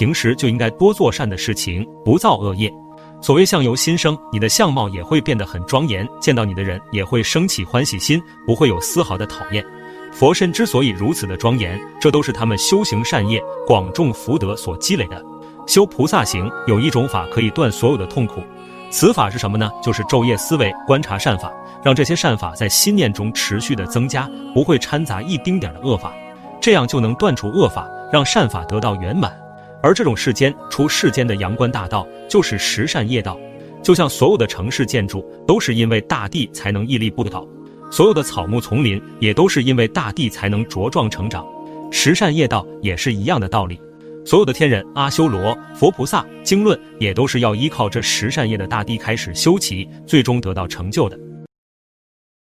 平时就应该多做善的事情，不造恶业。所谓相由心生，你的相貌也会变得很庄严，见到你的人也会升起欢喜心，不会有丝毫的讨厌。佛身之所以如此的庄严，这都是他们修行善业、广种福德所积累的。修菩萨行有一种法可以断所有的痛苦，此法是什么呢？就是昼夜思维、观察善法，让这些善法在心念中持续的增加，不会掺杂一丁点的恶法，这样就能断除恶法，让善法得到圆满。而这种世间出世间的阳关大道，就是十善业道。就像所有的城市建筑，都是因为大地才能屹立不倒；所有的草木丛林，也都是因为大地才能茁壮成长。十善业道也是一样的道理。所有的天人、阿修罗、佛菩萨、经论，也都是要依靠这十善业的大地开始修齐，最终得到成就的。